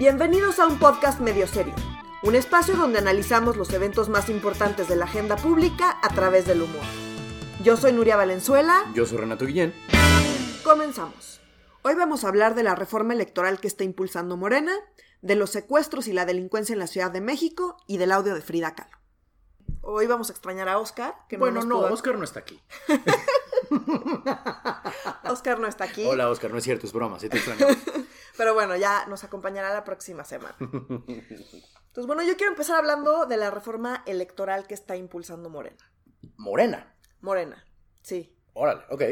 Bienvenidos a un podcast medio serio, un espacio donde analizamos los eventos más importantes de la agenda pública a través del humor. Yo soy Nuria Valenzuela. Yo soy Renato Guillén. Comenzamos. Hoy vamos a hablar de la reforma electoral que está impulsando Morena, de los secuestros y la delincuencia en la Ciudad de México y del audio de Frida Kahlo. Hoy vamos a extrañar a Oscar. Que bueno, no, Oscar no está aquí. Oscar no está aquí. Hola, Oscar, no es cierto, es broma, sí te extraño. Pero bueno, ya nos acompañará la próxima semana. Entonces, bueno, yo quiero empezar hablando de la reforma electoral que está impulsando Morena. ¿Morena? Morena, sí. Órale, ok.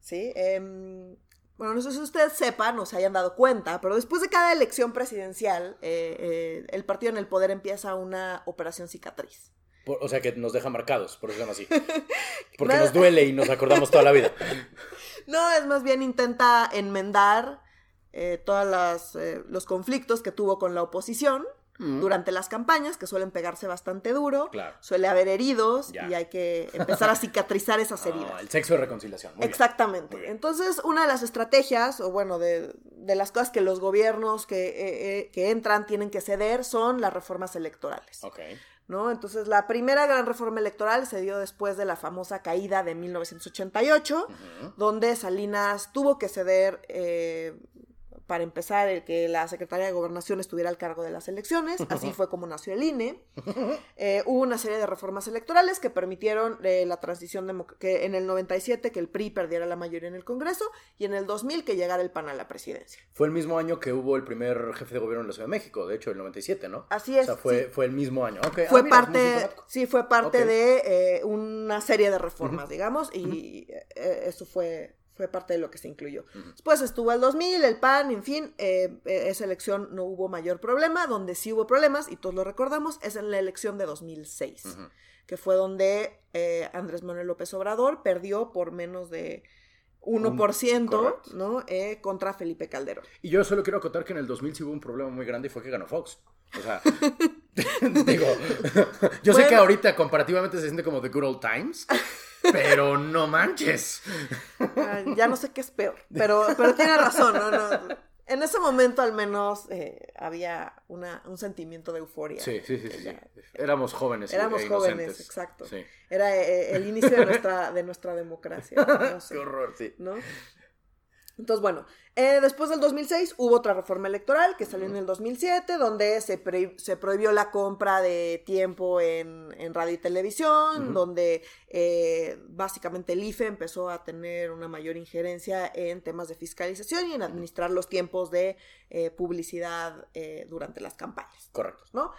Sí, em, bueno, no sé si ustedes sepan o se hayan dado cuenta, pero después de cada elección presidencial, eh, eh, el partido en el poder empieza una operación cicatriz o sea, que nos deja marcados, por eso se llama así. Porque nos duele y nos acordamos toda la vida. No, es más bien intenta enmendar eh, todos eh, los conflictos que tuvo con la oposición durante las campañas, que suelen pegarse bastante duro. Suele haber heridos y hay que empezar a cicatrizar esas ah, heridas. el sexo de reconciliación. Exactamente. Entonces, una de las estrategias, o bueno, de, las cosas que los gobiernos que, eh, que entran tienen que ceder son las reformas electorales. Okay. ¿No? Entonces, la primera gran reforma electoral se dio después de la famosa caída de 1988, donde Salinas tuvo que ceder eh, para empezar, el que la Secretaría de Gobernación estuviera al cargo de las elecciones. Así fue como nació el INE. Eh, hubo una serie de reformas electorales que permitieron eh, la transición que en el 97 que el PRI perdiera la mayoría en el Congreso y en el 2000 que llegara el PAN a la presidencia. Fue el mismo año que hubo el primer jefe de gobierno en la Ciudad de México, de hecho, el 97, ¿no? Así es. O sea, fue, fue el mismo año. Fue ah, parte, sí, fue parte de eh, una serie de reformas, digamos, y eso fue fue parte de lo que se incluyó. Después estuvo el 2000, el PAN, en fin, eh, eh, esa elección no hubo mayor problema, donde sí hubo problemas, y todos lo recordamos, es en la elección de 2006, que fue donde eh, Andrés Manuel López Obrador perdió por menos de 1%, ¿no? contra Felipe Calderón. Y yo solo quiero acotar que en el 2000 sí hubo un problema muy grande y fue que ganó Fox. O sea, digo, yo sé que ahorita comparativamente se siente como The Good Old Times, pero no manches. ya no sé qué es peor, pero, pero tiene razón, ¿no? en ese momento al menos eh, había una, un sentimiento de euforia. Sí, sí, sí. sí, Éramos jóvenes. Éramos jóvenes, exacto. Era eh, el inicio de nuestra, de nuestra democracia. qué horror, sí. ¿no? Entonces, bueno, eh, después del 2006 hubo otra reforma electoral que salió en el 2007, donde se, se prohibió la compra de tiempo en, radio y televisión, donde eh, básicamente el IFE empezó a tener una mayor injerencia en temas de fiscalización y en administrar los tiempos de eh, publicidad durante las campañas. Correcto. ¿no?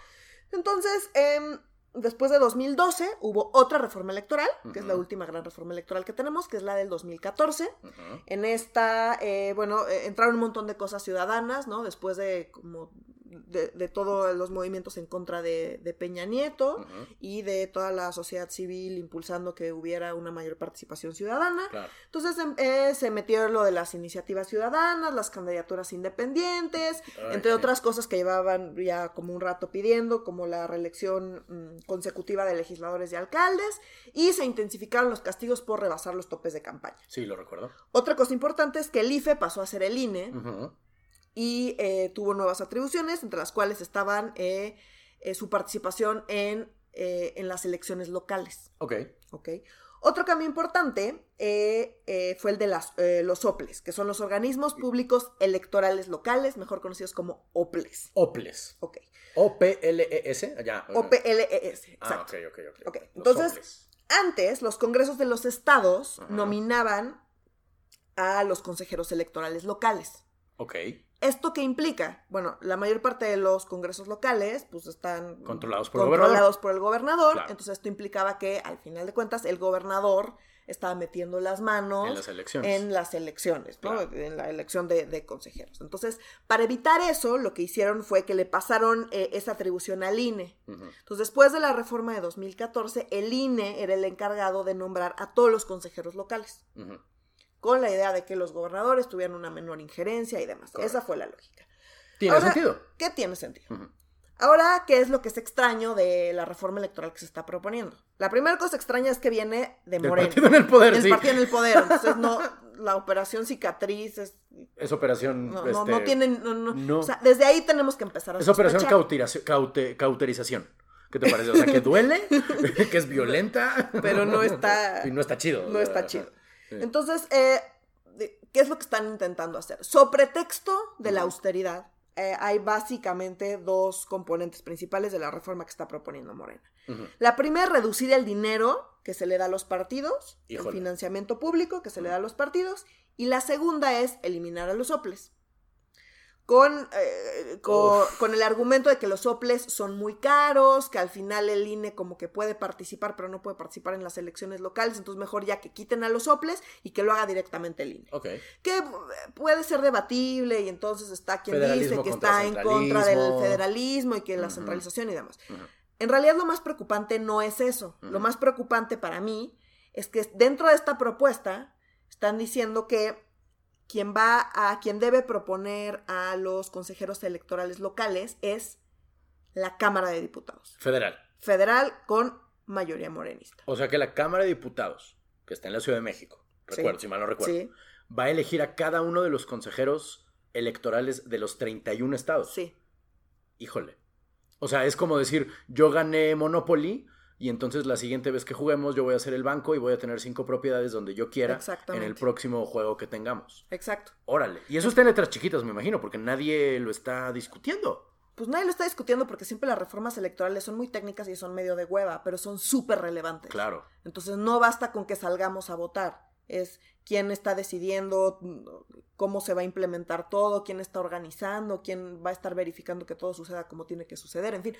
Entonces, em, Después de 2012 hubo otra reforma electoral, que es la última gran reforma electoral que tenemos, que es la del 2014. En esta, eh, bueno, eh, entraron un montón de cosas ciudadanas, ¿no? Después de como de, todos los movimientos en contra de, Peña Nieto y de toda la sociedad civil impulsando que hubiera una mayor participación ciudadana. Entonces em, eh, se metió lo de las iniciativas ciudadanas, las candidaturas independientes, entre otras cosas que llevaban ya como un rato pidiendo, como la reelección mm, consecutiva de legisladores y alcaldes, y se intensificaron los castigos por rebasar los topes de campaña. Sí, lo recuerdo. Otra cosa importante es que el IFE pasó a ser el INE y eh, tuvo nuevas atribuciones, entre las cuales estaban eh, eh, su participación en, en, las elecciones locales. Ok. Ok. Otro cambio importante fue el de las, los OPLES, que son los organismos públicos electorales locales, mejor conocidos como OPLES. OPLES. Ok. O-P-L-E-S, ya. O-P-L-E-S, ah, exacto. Ah, ok, ok, ok. Entonces, antes los congresos de los estados nominaban a los consejeros electorales locales. Ok. ¿Esto qué implica? Bueno, la mayor parte de los congresos locales pues están controlados por, el, gobernador. por el gobernador. Entonces esto implicaba que al final de cuentas el gobernador estaba metiendo las manos en las elecciones, en las elecciones ¿no? En la elección de, consejeros. Entonces, para evitar eso, lo que hicieron fue que le pasaron eh, esa atribución al INE. Entonces, después de la reforma de 2014, el INE era el encargado de nombrar a todos los consejeros locales con la idea de que los gobernadores tuvieran una menor injerencia y demás. Esa fue la lógica. ¿Tiene sentido? ¿Qué tiene sentido? Ahora, ¿qué es lo que es extraño de la reforma electoral que se está proponiendo? La primera cosa extraña es que viene de Moreno. El partido en el poder, el partido en el poder. Entonces, no, la operación cicatriz es... Es operación. No, no, este, no tienen. no. O sea, desde ahí tenemos que empezar a Es operación sospechar. cautiración- caute- cauterización. ¿Qué te parece? O sea, que duele, que es violenta. Pero no está- Y no está chido. No está chido. Sí. Entonces, eh, ¿qué es lo que están intentando hacer? Sobre pretexto de la austeridad, eh, hay básicamente dos componentes principales de la reforma que está proponiendo Morena. La primera, reducir el dinero que se le da a los partidos, Híjole. el financiamiento público que se le da a los partidos, y la segunda es eliminar a los soples. Con, eh, con, el argumento de que los soples son muy caros, que al final el INE como que puede participar, pero no puede participar en las elecciones locales, entonces mejor ya que quiten a los soples y que lo haga directamente el INE Ok. que puede ser debatible y entonces está quien dice que está en contra del federalismo y que la centralización y demás. En realidad lo más preocupante no es eso. Lo más preocupante para mí es que dentro de esta propuesta están diciendo que quien va a quien debe proponer a los consejeros electorales locales es la Cámara de Diputados Federal. federal con mayoría morenista. O sea que la Cámara de Diputados, que está en la Ciudad de México, Sí. recuerdo, si mal no recuerdo, Sí, va a elegir a cada uno de los consejeros electorales de los 31 estados. sí. Híjole. O sea, es como decir, yo gané Monopoly y entonces la siguiente vez que juguemos yo voy a ser el banco y voy a tener cinco propiedades donde yo quiera en el próximo juego que tengamos. Exacto. Órale. Y eso está en letras chiquitas, me imagino, porque nadie lo está discutiendo. Pues nadie lo está discutiendo porque siempre las reformas electorales son muy técnicas y son medio de hueva, pero son súper relevantes. Claro. Entonces no basta con que salgamos a votar. Es quién está decidiendo cómo se va a implementar todo, quién está organizando, quién va a estar verificando que todo suceda como tiene que suceder. En fin,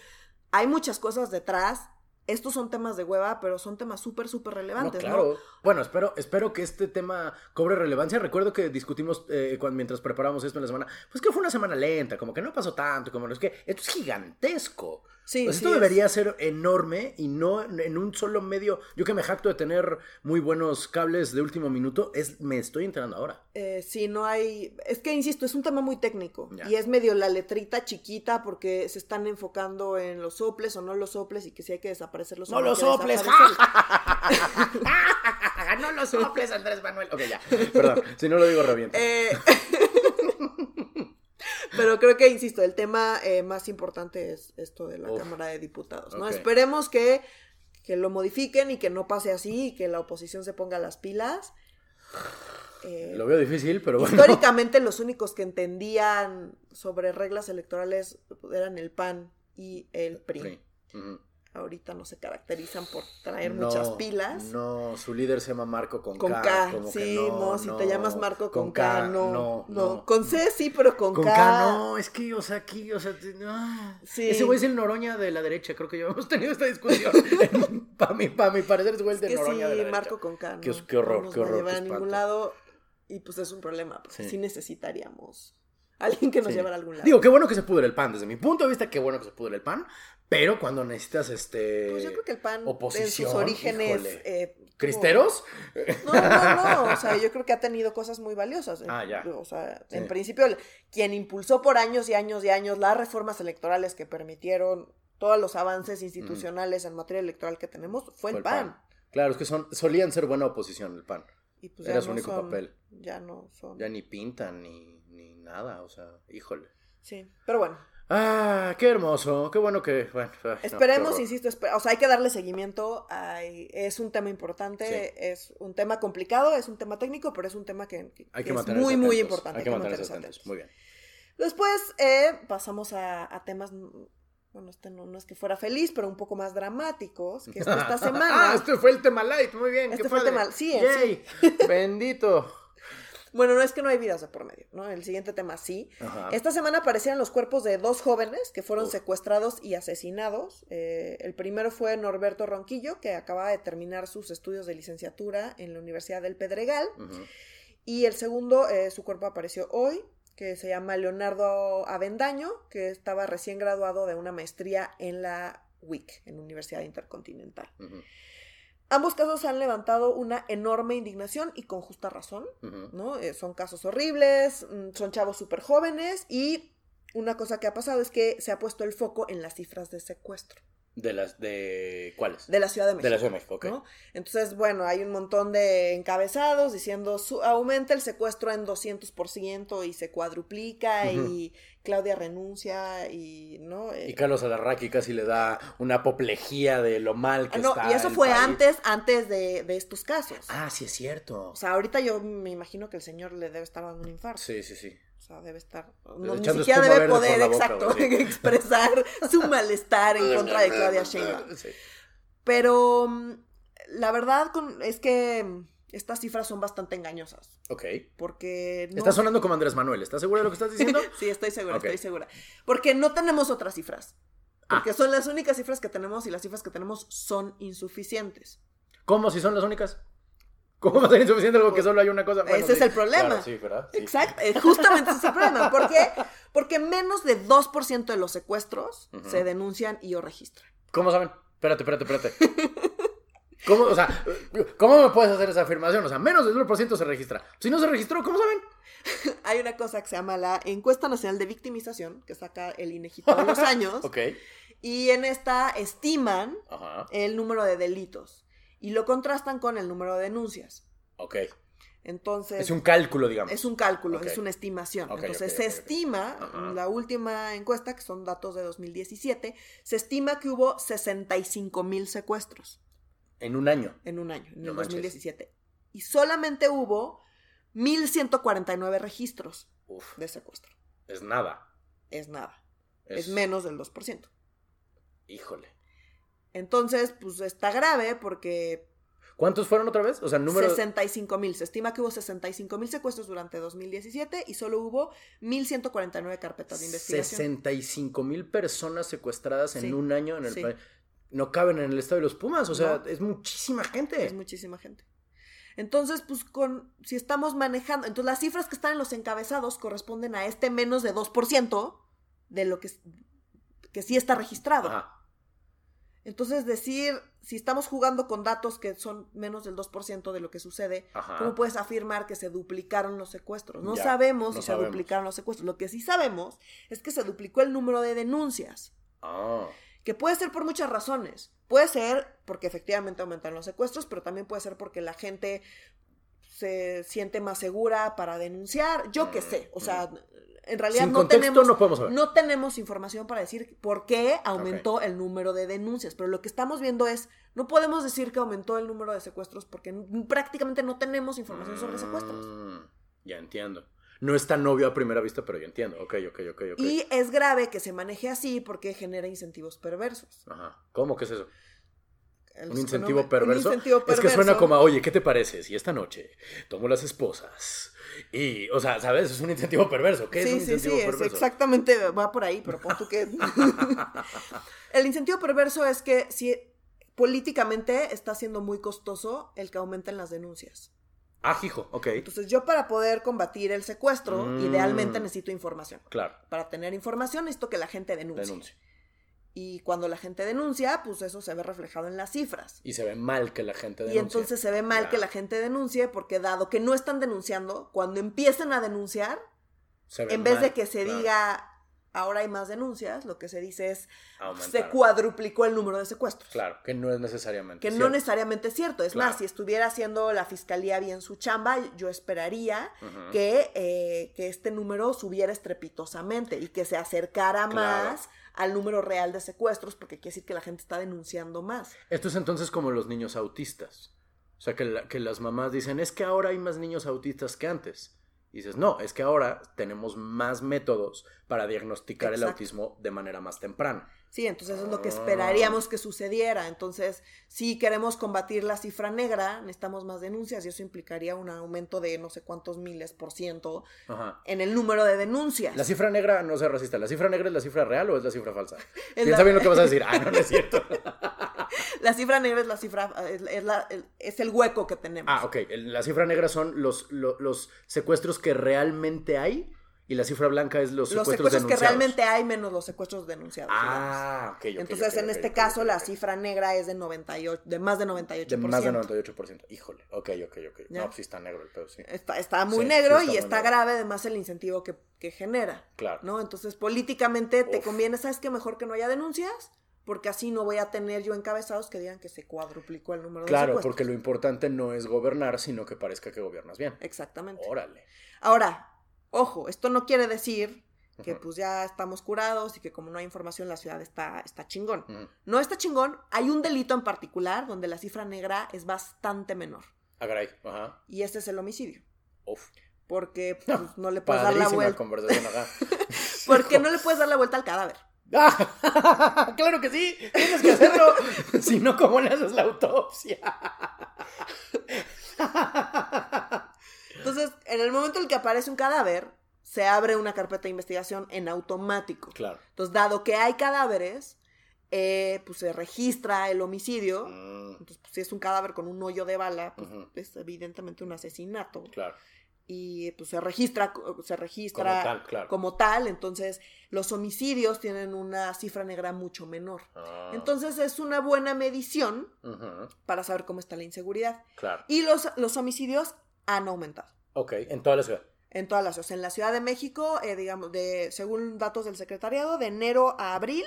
hay muchas cosas detrás. Estos son temas de hueva, pero son temas súper, súper relevantes, ¿no? claro. Bueno, espero, espero que este tema cobre relevancia. Recuerdo que discutimos eh, cuando, mientras preparamos esto en la semana, pues que fue una semana lenta, como que no pasó tanto, como no es que esto es gigantesco. Sí, Pues sí esto es. debería ser enorme y no en un solo medio. Yo que me jacto de tener muy buenos cables de último minuto, es, me estoy enterando ahora. Eh, sí, no hay. Es que insisto, es un tema muy técnico. Ya. Y es medio la letrita chiquita porque se están enfocando en los soples o no los soples y que si hay que desaparecer los ¡No los soples! ¡No los soples, Andrés Manuel! Ok, ya. Perdón, si no lo digo reviento. Eh, Pero creo que, insisto, el tema eh, más importante es esto de la Uf. Cámara de Diputados, ¿no? Esperemos que, que lo modifiquen y que no pase así y que la oposición se ponga las pilas. Eh, Lo veo difícil, pero bueno. Históricamente los únicos que entendían sobre reglas electorales eran el PAN y el PRI. Sí. Ujú. Ahorita no se caracterizan por traer No, muchas pilas. No, su líder se llama Marco con, Con K. K, como que sí, no, si te llamas Marco con, K, no, no, no. Con C sí, pero con, Con K. K, no, es que, o sea, aquí, o sea, no. Sí. Ese güey es el Noroña de la derecha, creo que ya hemos tenido esta discusión. para mi, pa' mi parecer, güey es Es el que Noroña de la sí, derecha. Marco con K. Qué- no, qué horror, no nos qué va a horror, llevar a ningún lado y pues es un problema, porque Sí. sí, necesitaríamos alguien que nos Sí. llevara a algún lado. Digo, qué bueno que se pudre el pan, desde mi punto de vista, qué bueno que se pudre el pan, pero cuando necesitas este. pues yo creo que el PAN oposición, en sus orígenes... eh, ¿Cristeros? No, no, no, o sea, yo creo que ha tenido cosas muy valiosas. eh, Ah, ya. O sea, Sí. en principio, quien impulsó por años y años y años las reformas electorales que permitieron todos los avances institucionales en materia electoral que tenemos fue el, PAN. Claro, es que son, solían ser buena oposición el pan. Y pues Era su no único son- papel. Ya no son. Ya ni pintan ni, ni nada, o sea, híjole. Sí, pero bueno, Ah, qué hermoso, qué bueno que. Bueno, ay, no, qué esperemos, insisto, o sea, hay que darle seguimiento. hay- es un tema importante, Sí. es un tema complicado, es un tema técnico, pero es un tema que, que- Hay que es muy, muy importante. Hay que atentos. Muy bien. Después eh, pasamos a, a temas, mm, bueno, este no, no es que fuera feliz, pero un poco más dramáticos, que es que esta semana... ah, este fue el tema light, muy bien. Este qué fue el tema- sí, Yay. Bendito. Bueno, no es que no hay vidas de por medio, ¿no? El siguiente tema sí. Ajá. Esta semana aparecieron los cuerpos de dos jóvenes que fueron secuestrados y asesinados. Eh, el primero fue Norberto Ronquillo, que acaba de terminar sus estudios de licenciatura en la Universidad del Pedregal. Y el segundo, eh, su cuerpo apareció hoy, que se llama Leonardo Avendaño, que estaba recién graduado de una maestría en la UIC, en la Universidad Intercontinental. Ambos casos han levantado una enorme indignación y con justa razón. ¿no? Eh, son casos horribles, mm, son chavos súper jóvenes y una cosa que ha pasado es que se ha puesto el foco en las cifras de secuestro. ¿De las de cuáles? De la Ciudad de México. De la Ciudad de México. Entonces, bueno, hay un montón de encabezados diciendo su, aumenta el secuestro en 200% y se cuadruplica y Claudia renuncia y, ¿no? Y Eh, Carlos Alarraqui casi le da una apoplejía de lo mal que ah, no, está. y eso el fue país. antes, antes de, de estos casos. Ah, sí es cierto. O sea, ahorita yo me imagino que el señor le debe estar dando un infarto. Sí, sí, sí. Sea, debe estar. No, ni siquiera debe poder, la boca, exacto, güey, sí. expresar su malestar en contra de Claudia Sheinbaum. Sí. Pero mm, la verdad con, es que mm, estas cifras son bastante engañosas. Ok. Porque no. Está sonando como Andrés Manuel. ¿Estás segura de lo que estás diciendo? sí, estoy segura, estoy segura. Porque no tenemos otras cifras. Porque Ah. son las únicas cifras que tenemos y las cifras que tenemos son insuficientes. ¿Cómo si son las únicas? ¿Cómo va a ser insuficiente algo que solo hay una cosa? Ese es el problema. Claro, sí, ¿verdad? Sí. Exacto, eh, justamente ese es el problema. ¿Por qué? Porque menos de 2% de los secuestros se denuncian y o registran. ¿Cómo saben? Espérate, espérate, espérate. ¿Cómo, o sea, ¿cómo me puedes hacer esa afirmación? O sea, menos del 1% se registra. Si no se registró, ¿cómo saben? Hay una cosa que se llama la Encuesta Nacional de Victimización, que saca el INEGI todos los años, Ok. y en esta estiman Ajá. el número de delitos y lo contrastan con el número de denuncias. Ok. Entonces, Es un cálculo, digamos. es un cálculo, es una estimación. Ok, Entonces, se estima, la última encuesta, que son datos de 2017, se estima que hubo 65 mil secuestros En un año. en un año, en No el manches. 2017. Y solamente hubo 1.149 registros Uf, de secuestro. es nada. Es nada. Es, menos del 2%. Híjole. Entonces, pues está grave porque ¿Cuántos fueron otra vez? O sea, número. 65 mil. Se estima que hubo 65 mil secuestros durante 2017 y solo hubo 1.149 carpetas de investigación. 65 mil personas secuestradas en Sí, un año en el sí. país. No caben en el estado de los Pumas. O sea, No. es muchísima gente. Es muchísima gente. Entonces, pues con si estamos manejando, entonces las cifras que están en los encabezados corresponden a este menos de 2% de lo que, que sí está registrado. Ajá. Entonces, decir, si estamos jugando con datos que son menos del 2% de lo que sucede, Ajá. ¿cómo puedes afirmar que se duplicaron los secuestros? No Ya, sabemos no si sabemos. se duplicaron los secuestros. Lo que sí sabemos es que se duplicó el número de denuncias, Ah. que puede ser por muchas razones. Puede ser porque efectivamente aumentan los secuestros, pero también puede ser porque la gente se siente más segura para denunciar. Yo qué Mm, sé, o sea, en realidad Sin no tenemos no podemos saber. no tenemos información para decir por qué aumentó el número de denuncias, pero lo que estamos viendo es, no podemos decir que aumentó el número de secuestros porque prácticamente no tenemos información sobre secuestros. Mm, ya entiendo. No es tan obvio a primera vista, pero ya entiendo. Ok, ok, ok, ok. Y es grave que se maneje así porque genera incentivos perversos. Ajá. ¿Cómo? ¿Qué es eso? ¿Un incentivo perverso? Un incentivo Es que suena como, oye, ¿qué te parece si esta noche tomo las esposas? Y, o sea, ¿sabes? Es un incentivo perverso. ¿Qué es sí, un sí, incentivo sí, es exactamente, va por ahí, pero pon tú que... el incentivo perverso es que si políticamente está siendo muy costoso el que aumenten las denuncias. Ah, hijo, ok. Entonces yo para poder combatir el secuestro, Mm. idealmente necesito información. Claro, Para tener información necesito que la gente denuncie. denuncio. Y cuando la gente denuncia, pues eso se ve reflejado en las cifras. Y se ve mal que la gente Y denuncie. entonces se ve mal que la gente denuncie porque dado que no están denunciando, cuando empiecen a denunciar, en vez de que se claro. diga ahora hay más denuncias, lo que se dice es se cuadruplicó el número de secuestros. Claro, que no es necesariamente. Que no necesariamente es cierto. Es Claro. más, si estuviera haciendo la fiscalía bien su chamba, yo esperaría que, eh, que este número subiera estrepitosamente y que se acercara Claro. más al número real de secuestros, porque quiere decir que la gente está denunciando más. Esto es entonces como los niños autistas. O sea, que, la- que las mamás dicen, es que ahora hay más niños autistas que antes. Y dices, no, es que ahora tenemos más métodos para diagnosticar el autismo de manera más temprana. Sí, entonces eso es lo que Ah. esperaríamos que sucediera. Entonces, si queremos combatir la cifra negra, necesitamos más denuncias y eso implicaría un aumento de no sé cuántos miles por ciento Ajá. en el número de denuncias. La cifra negra, no sea racista, ¿la cifra negra es la cifra real o es la cifra falsa? La- bien lo que vas a decir. Ah, no, no es cierto. La cifra negra es la cifra, es, es la- es el hueco que tenemos. Ah, ok. La cifra negra son los, lo- los, secuestros que realmente hay y la cifra blanca es los los secuestros, secuestros que realmente hay menos los secuestros denunciados. Ah, ok, ok, Entonces, en este caso, la cifra negra es de 98, de más de 98%. De más de 98%. Híjole, ok, ok, ok. Ya. No, pues sí está negro el pedo, sí. Está, está muy Sí, negro sí está y muy está negro. grave además el incentivo que, que genera. Claro. ¿no? Entonces, políticamente te conviene, ¿sabes qué? Mejor que no haya denuncias porque así no voy a tener yo encabezados que digan que se cuadruplicó el número de Claro, porque lo importante no es gobernar, sino que parezca que gobiernas bien. Exactamente. Órale. Ahora, ojo, esto no quiere decir que pues ya estamos curados y que como no hay información la ciudad está, está chingón. No está chingón, hay un delito en particular donde la cifra negra es bastante menor Ah, caray. Ajá. y este es el homicidio. Uf. Porque pues, no le puedes dar la vuelta. conversación acá. Porque no le puedes dar la vuelta al cadáver. ¡Ah! ¡Claro que sí! Tienes que hacerlo. si no, ¿cómo le haces la autopsia? Entonces, en el momento en el que aparece un cadáver, se abre una carpeta de investigación en automático. claro. Entonces, dado que hay cadáveres, eh, pues se registra el homicidio. Mm, Entonces, pues, si es un cadáver con un hoyo de bala, pues es evidentemente un asesinato. claro. Y pues se registra, se registra Como tal, claro. como tal. Entonces, los homicidios tienen una cifra negra mucho menor. Ah, Entonces, es una buena medición para saber cómo está la inseguridad. Claro. Y los, los homicidios han aumentado. Ok, en toda la ciudad. En todas las ciudades. En la Ciudad de México, eh, digamos, de, según datos del secretariado, de enero a abril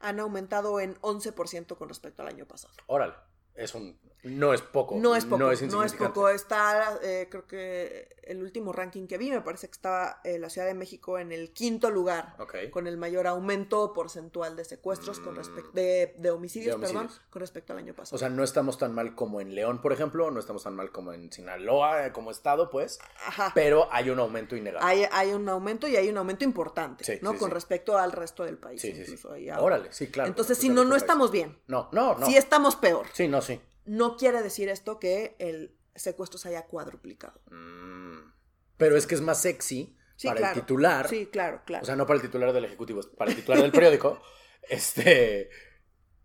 han aumentado en 11% con respecto al año pasado. Órale. Es un. No es poco. No es poco, No no es es, insignificante. poco. Está, eh, creo que el último ranking que vi, me parece que estaba eh, la Ciudad de México en el quinto lugar, Ok. con el mayor aumento porcentual de secuestros con Mm. respecto de, de homicidios, De homicidios. perdón, con respecto al año pasado. O sea, no estamos tan mal como en León, por ejemplo. No estamos tan mal como en Sinaloa, eh, como estado, pues. Ajá. Pero hay un aumento innegable. Hay, hay un aumento y hay un aumento importante, Sí, ¿no? sí, con sí. respecto al resto del país. Sí, sí, sí. incluso habla. Órale, sí, claro. Entonces, si no, no estamos bien. No, no, no. Si estamos peor. Sí, no, sí. No quiere decir esto que el secuestro se haya cuadruplicado. Mm. Pero es que es más sexy Sí, para claro. el titular. Sí, claro, claro. O sea, no para el titular del Ejecutivo, es para el titular del periódico. este.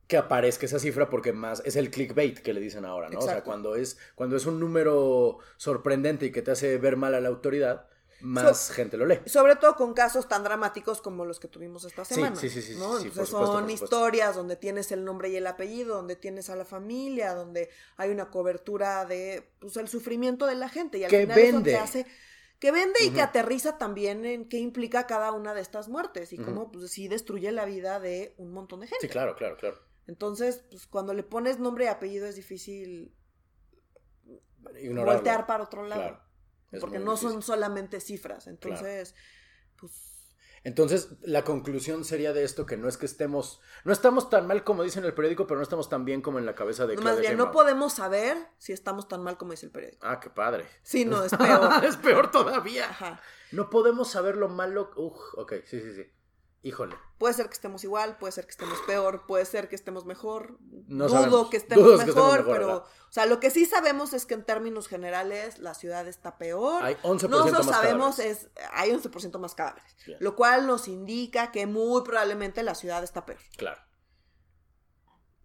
Que aparezca esa cifra porque más es el clickbait que le dicen ahora, ¿no? O sea, cuando es, cuando es un número sorprendente y que te hace ver mal a la autoridad, más gente lo lee. Sobre todo con casos tan dramáticos como los que tuvimos esta semana. sí, sí, sí, Entonces supuesto, son historias donde tienes el nombre y el apellido, donde tienes a la familia, donde hay una cobertura de pues, el sufrimiento de la gente. Y al Que final eso vende. te hace. Que vende y que aterriza también en qué implica cada una de estas muertes y cómo pues sí destruye la vida de un montón de gente. Sí, claro, claro, claro. Entonces, pues cuando le pones nombre y apellido es difícil Ignorarlo. voltear para otro lado. Claro. Es porque no difícil. son solamente cifras. Entonces, pues Entonces, la conclusión sería de esto que no es que estemos, no estamos tan mal como dice en el periódico, pero no estamos tan bien como en la cabeza de No, Claudia más bien, no podemos saber si estamos tan mal como dice el periódico. Ah, qué padre. Sí, no, es peor. es peor todavía. Ajá. No podemos saber lo malo. Uf, ok, sí, sí, sí. Híjole. Puede ser que estemos igual, puede ser que estemos peor, puede ser que estemos mejor. No Dudo sabemos. que estemos Dudo que mejor, estemos mejor, pero, o sea, lo que sí sabemos es que en términos generales la ciudad está peor. Hay 11% Nosotros más sabemos cadáveres. es hay 11% más cadáveres, Bien. lo cual nos indica que muy probablemente la ciudad está peor. Claro.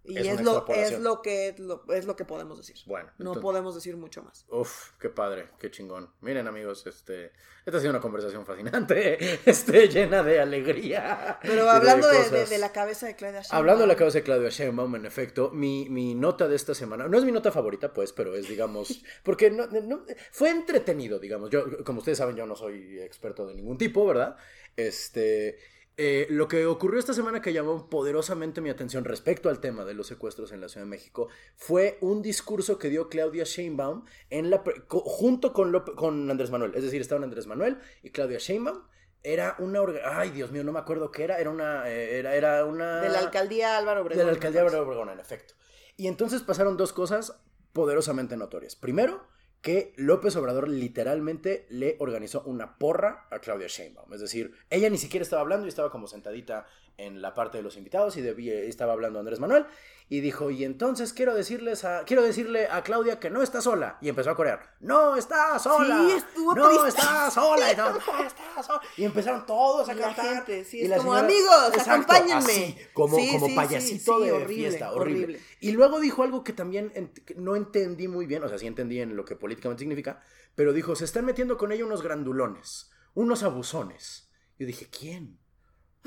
Y Es es, lo, es lo que lo- es lo que podemos decir. Bueno. No entonces- podemos decir mucho más. Uf, qué padre, qué chingón. Miren, amigos, este, esta ha sido una conversación fascinante, este, llena de alegría. Pero hablando de, de- cosas. de la cabeza de Claudia Sheinbaum. Hablando de la cabeza de Claudia Sheinbaum, en efecto, mi, mi nota de esta semana, no es mi nota favorita, pues, pero es, digamos, porque no, no- fue entretenido, digamos. Yo, como ustedes saben, yo no soy experto de ningún tipo, ¿verdad? Este, eh, lo que ocurrió esta semana que llamó poderosamente mi atención respecto al tema de los secuestros en la Ciudad de México fue un discurso que dio Claudia Sheinbaum en la, co- junto con, con Andrés Manuel. Es decir, estaban Andrés Manuel y Claudia Sheinbaum. Era una... Ay, Dios mío, no me acuerdo qué era. Era una... eh, Era, era una... De la alcaldía Álvaro Obregón. De la alcaldía de Obregón, en efecto. Y entonces pasaron dos cosas poderosamente notorias. Primero, que López Obrador literalmente le organizó una porra a Claudia Sheinbaum. Es decir, ella ni siquiera estaba hablando y estaba como sentadita en la parte de los invitados y debía- estaba hablando Andrés Manuel y dijo, y entonces quiero decirles a, quiero decirle a Claudia que no está sola. Y empezó a corear, no está sola. Sí, estuvo no triste. está sola. Y, "No está sola". Y empezaron todos a La cantar. gente, sí, Y es la como, señora- "Amigos, Exacto, acompáñenme". así, como, Sí, como payasito de horrible, fiesta, horrible. horrible. Y luego dijo algo que también ent- que no entendí muy bien, o sea, sí entendí en lo que políticamente significa, pero dijo, se están metiendo con ella unos grandulones, unos abusones. Yo dije, ¿quién?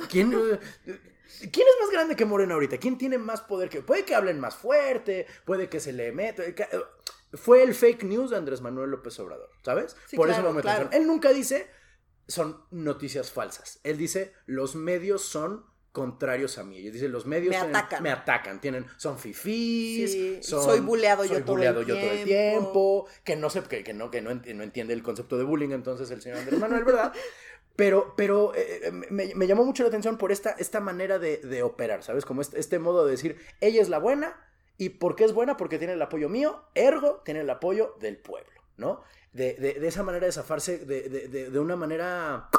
¿Quién, eh, ¿Quién es más grande que Morena ahorita? ¿Quién tiene más poder que... Puede que hablen más fuerte, puede que se le meta... que- Fue el fake news de Andrés Manuel López Obrador, ¿sabes? Sí, Por eso claro, me claro. Él nunca dice, son noticias falsas. Él dice, los medios son contrarios a mí. Ellos dicen, los medios Me tienen- atacan. me atacan, tienen, son fifís, Sí, son- soy buleado yo todo el buleado yo todo el tiempo. que no sé, que, que no, que no entiende el concepto de bullying, entonces el señor Andrés Manuel, ¿verdad? Pero, pero eh, me, me llamó mucho la atención por esta, esta manera de, de operar, ¿sabes? Como este, este modo de decir, ella es la buena, ¿y por qué es buena? Porque tiene el apoyo mío, ergo, tiene el apoyo del pueblo, ¿no? De, de- de esa manera de zafarse de, de- de- de una manera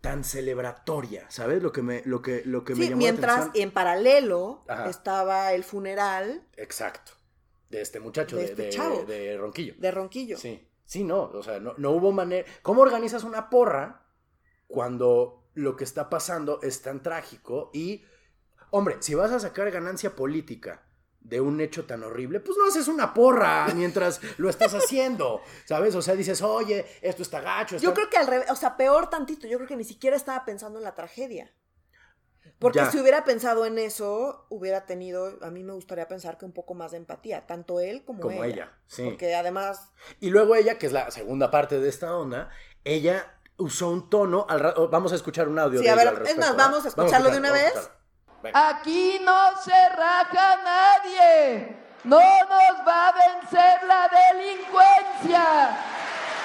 tan celebratoria, ¿sabes? Lo que me, lo que, lo que me Sí, llamó la mientras atención. en paralelo Ajá. estaba el funeral Exacto. De este muchacho, De este chavo. de Ronquillo. de Ronquillo. Sí, sí, no, o sea, no, no hubo manera. ¿Cómo organizas una porra cuando lo que está pasando es tan trágico? Y, hombre, si vas a sacar ganancia política de un hecho tan horrible, pues no haces una porra mientras lo estás haciendo, ¿sabes? O sea, dices, oye, esto está gacho. Yo creo que al revés, o sea, peor tantito, yo creo que ni siquiera estaba pensando en la tragedia. Porque Ya. si hubiera pensado en eso, hubiera tenido, a mí me gustaría pensar que un poco más de empatía, tanto él como, Como ella. ella, sí. Porque además, Y luego ella, que es la segunda parte de esta onda, ella usó un tono, al ra- vamos a escuchar un audio Sí, de a ver, al es más, vamos a escucharlo de una vamos a vez. Aquí no se raja nadie. No nos va a vencer la delincuencia.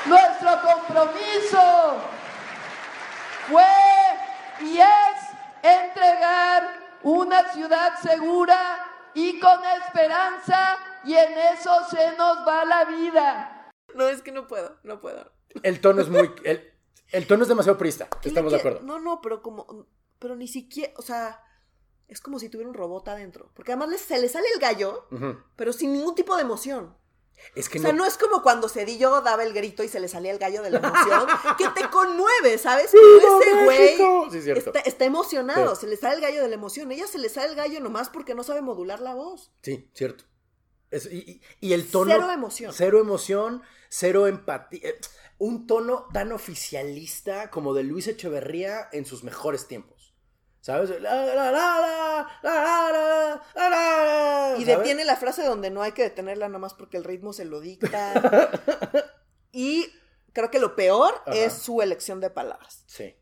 Nuestro compromiso fue y es entregar una ciudad segura y con esperanza y en eso se nos va la vida. no es que no puedo, no puedo. El tono es muy. El, el tono es demasiado prista. ¿Qué Estamos de acuerdo. No, no, pero como, pero ni siquiera, o sea, es como si tuviera un robot adentro. Porque además se le sale el gallo, pero sin ningún tipo de emoción. Es que O sea, no. no es como cuando Cedillo daba el grito y se le salía el gallo de la emoción, que te conmueve, ¿sabes? Como ese güey! Sí, está, está emocionado, Sí. se le sale el gallo de la emoción. Ella se le sale el gallo nomás porque no sabe modular la voz. Sí, cierto. Y, el tono. Cero emoción. Cero emoción, cero empatía. Eh, un tono tan oficialista como de Luis Echeverría en sus mejores tiempos. ¿Sabes? Y detiene la frase donde no hay que detenerla nada más porque el ritmo se lo dicta. y creo que lo peor es su elección de palabras. Sí.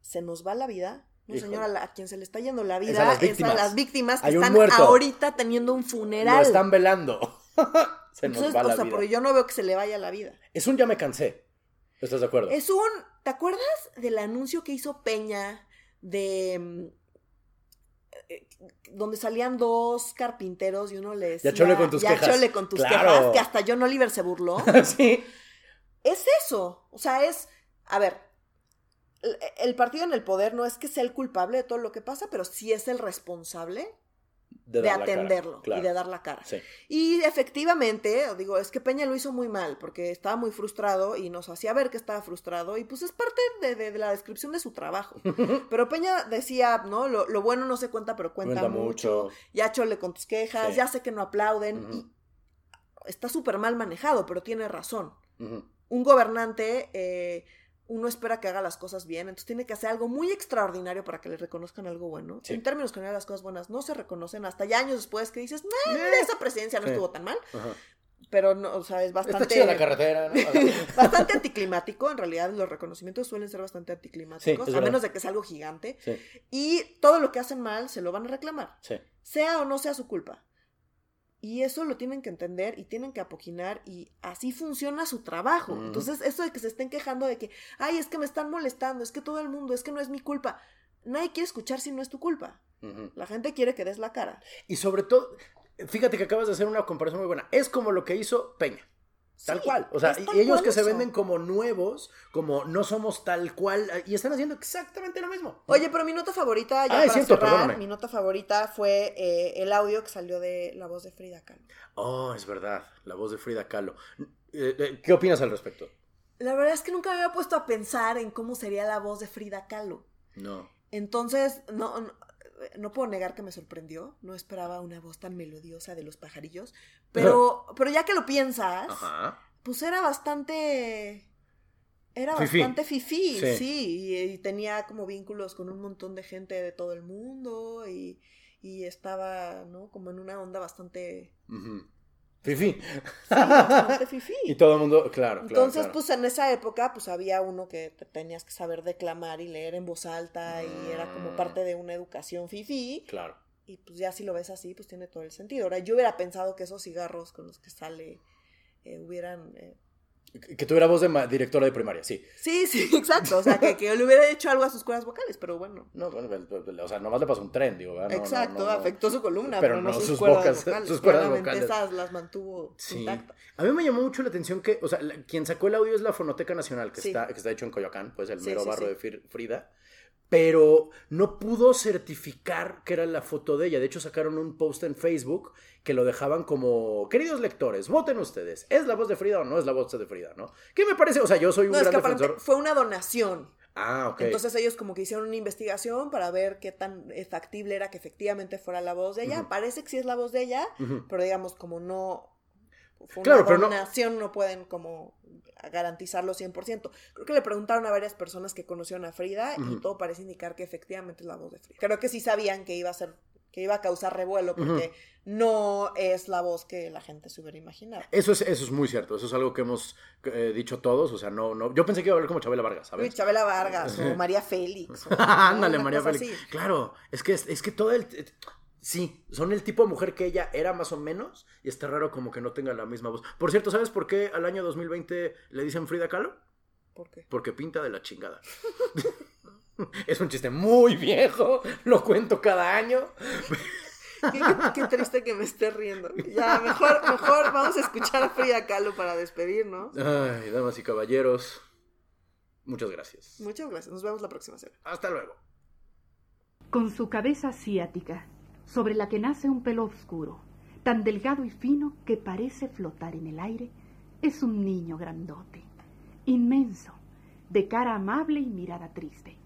Se nos va la vida no, Híjole. señora, a quien se le está yendo la Es vida a las es a víctimas. las víctimas que están muerto. ahorita teniendo un funeral. Lo están velando. Se nos Entonces, va o la sea, vida. porque yo no veo que se le vaya la vida. Es un ya me cansé. ¿Estás de acuerdo? Es un. ¿Te acuerdas del anuncio que hizo Peña de. mm, eh, donde salían dos carpinteros y uno le decía. Ya chole con tus "Ya quejas". chole con tus Claro. quejas, que hasta John Oliver se burló. sí. es eso. O sea, es. A ver. El- partido en el poder no es que sea el culpable de todo lo que pasa, pero sí es el responsable de, cara, atenderlo claro. y de dar la cara. Sí. Y efectivamente, digo, es que Peña lo hizo muy mal porque estaba muy frustrado y nos hacía ver que estaba frustrado y pues es parte de, de- de la descripción de su trabajo. Pero Peña decía, ¿no? Lo, lo bueno no se cuenta, pero cuenta, Cuenta mucho. mucho. Ya chole con tus quejas, Sí. ya sé que no aplauden. Y está súper mal manejado, pero tiene razón. Un gobernante, eh, uno espera que haga las cosas bien, entonces tiene que hacer algo muy extraordinario para que le reconozcan algo bueno. Sí. En términos generales, las cosas buenas no se reconocen hasta ya años después que dices, "Nah, Eh. mira, esa presidencia no Sí. estuvo tan mal. Ajá. Pero, no, o sea, es Está bastante... chida la carretera, ¿no? bastante anticlimático, en realidad los reconocimientos suelen ser bastante anticlimáticos, Sí, a menos de que sea algo gigante. Y todo lo que hacen mal se lo van a reclamar, sea o no sea su culpa. Y eso lo tienen que entender y tienen que apoquinar y así funciona su trabajo. Entonces, eso de que se estén quejando de que, ay, es que me están molestando, es que todo el mundo, es que no es mi culpa. Nadie quiere escuchar si no es tu culpa. La gente quiere que des la cara. Y sobre todo, fíjate que acabas de hacer una comparación muy buena. Es como lo que hizo Peña. Tal Sí, cual. O sea, y ellos que se venden como nuevos, como no somos tal cual, y están haciendo exactamente lo mismo. Oye, pero mi nota favorita, ya Ah, para cierto, cerrar, perdóname. mi nota favorita fue eh, el audio que salió de la voz de Frida Kahlo. Oh, es verdad. La voz de Frida Kahlo. Eh, eh, ¿Qué opinas al respecto? La verdad es que nunca me había puesto a pensar en cómo sería la voz de Frida Kahlo. No. Entonces, no, no, no puedo negar que me sorprendió. No esperaba una voz tan melodiosa de los pajarillos. Pero, pero ya que lo piensas, Ajá. pues era bastante. Era Fifí. bastante fifí, Sí. sí. y, y tenía como vínculos con un montón de gente de todo el mundo y, y estaba, ¿no? Como en una onda bastante. Fifí. Y todo el mundo, claro. Entonces, claro. pues en esa época, pues había uno que te tenías que saber declamar y leer en voz alta y era como Mm. parte de una educación fifi. Claro. Y pues ya si lo ves así, pues tiene todo el sentido. Ahora, yo hubiera pensado que esos cigarros con los que sale eh, hubieran... eh, Que tuviera voz de directora de primaria, sí. Sí, sí, exacto. O sea, que, que le hubiera hecho algo a sus cuerdas vocales, pero bueno. No, bueno, pues, pues, o sea, nomás le pasó un tren, digo, ¿verdad? No, exacto, no, no. afectó su columna, Pero pero, no, sus, sus cuerdas bocas, vocales. sus cuerdas vocales. esas las mantuvo Sí. intactas. A mí me llamó mucho la atención que, o sea, la- quien sacó el audio es la Fonoteca Nacional, que, Sí. está, que está hecho en Coyoacán, pues el mero sí, barro de Frida. Pero no pudo certificar que era la foto de ella. De hecho, sacaron un post en Facebook que lo dejaban como, queridos lectores, voten ustedes. ¿Es la voz de Frida o no es la voz de Frida, no? ¿Qué me parece? O sea, yo soy un No, es gran que aparte defensor. fue una donación. Ah, ok. Entonces ellos como que hicieron una investigación para ver qué tan eh, factible era que efectivamente fuera la voz de ella. Parece que sí es la voz de ella, pero digamos como no Claro, pero no- no... pueden como garantizarlo 100%. Creo que le preguntaron a varias personas que conocieron a Frida y todo parece indicar que efectivamente es la voz de Frida. Creo que sí sabían que iba a ser que iba a causar revuelo porque no es la voz que la gente se hubiera imaginado. Eso es, eso es muy cierto, eso es algo que hemos eh, dicho todos, o sea, no, no, yo pensé que iba a hablar como Chabela Vargas, Uy, ¿sabes? Chabela Vargas o María Félix. Ándale, María Félix. así. Claro, es que, es, es que todo el... Sí, son el tipo de mujer que ella era más o menos y está raro como que no tenga la misma voz. Por cierto, ¿sabes por qué al año 2020 le dicen Frida Kahlo? ¿Por qué? Porque pinta de la chingada. es un chiste muy viejo, lo cuento cada año. Qué, qué- qué triste que me esté riendo. Ya, mejor, mejor vamos a escuchar a Frida Kahlo para despedirnos. Ay, damas y caballeros, muchas gracias. Muchas gracias. Nos vemos la próxima semana. Hasta luego. con su cabeza asiática, sobre la que nace un pelo oscuro, tan delgado y fino que parece flotar en el aire, es un niño grandote, inmenso, de cara amable y mirada triste.